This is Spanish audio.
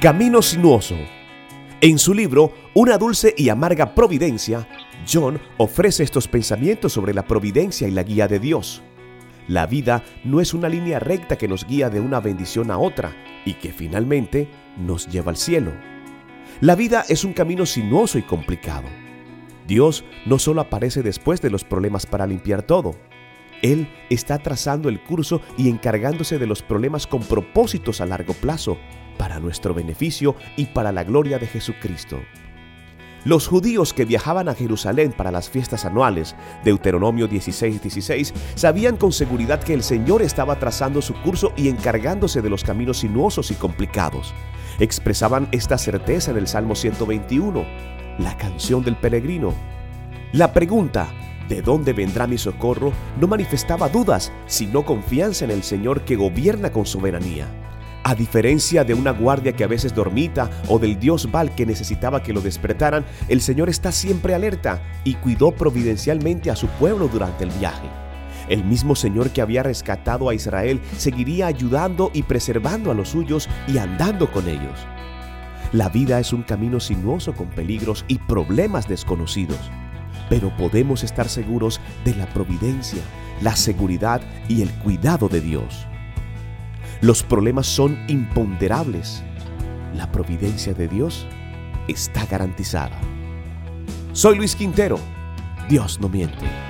Camino sinuoso. En su libro Una dulce y amarga providencia, John ofrece estos pensamientos sobre la providencia y la guía de Dios. La vida no es una línea recta que nos guía de una bendición a otra y que finalmente nos lleva al cielo. La vida es un camino sinuoso y complicado. Dios no solo aparece después de los problemas para limpiar todo, Él está trazando el curso y encargándose de los problemas con propósitos a largo plazo, para nuestro beneficio y para la gloria de Jesucristo. Los judíos que viajaban a Jerusalén para las fiestas anuales, Deuteronomio 16:16, sabían con seguridad que el Señor estaba trazando su curso y encargándose de los caminos sinuosos y complicados. Expresaban esta certeza en el Salmo 121, la canción del peregrino. La pregunta, ¿de dónde vendrá mi socorro? no manifestaba dudas, sino confianza en el Señor que gobierna con soberanía. A diferencia de una guardia que a veces dormita o del dios Baal que necesitaba que lo despertaran, el Señor está siempre alerta y cuidó providencialmente a su pueblo durante el viaje. El mismo Señor que había rescatado a Israel seguiría ayudando y preservando a los suyos y andando con ellos. La vida es un camino sinuoso con peligros y problemas desconocidos, pero podemos estar seguros de la providencia, la seguridad y el cuidado de Dios. Los problemas son imponderables. La providencia de Dios está garantizada. Soy Luis Quintero. Dios no miente.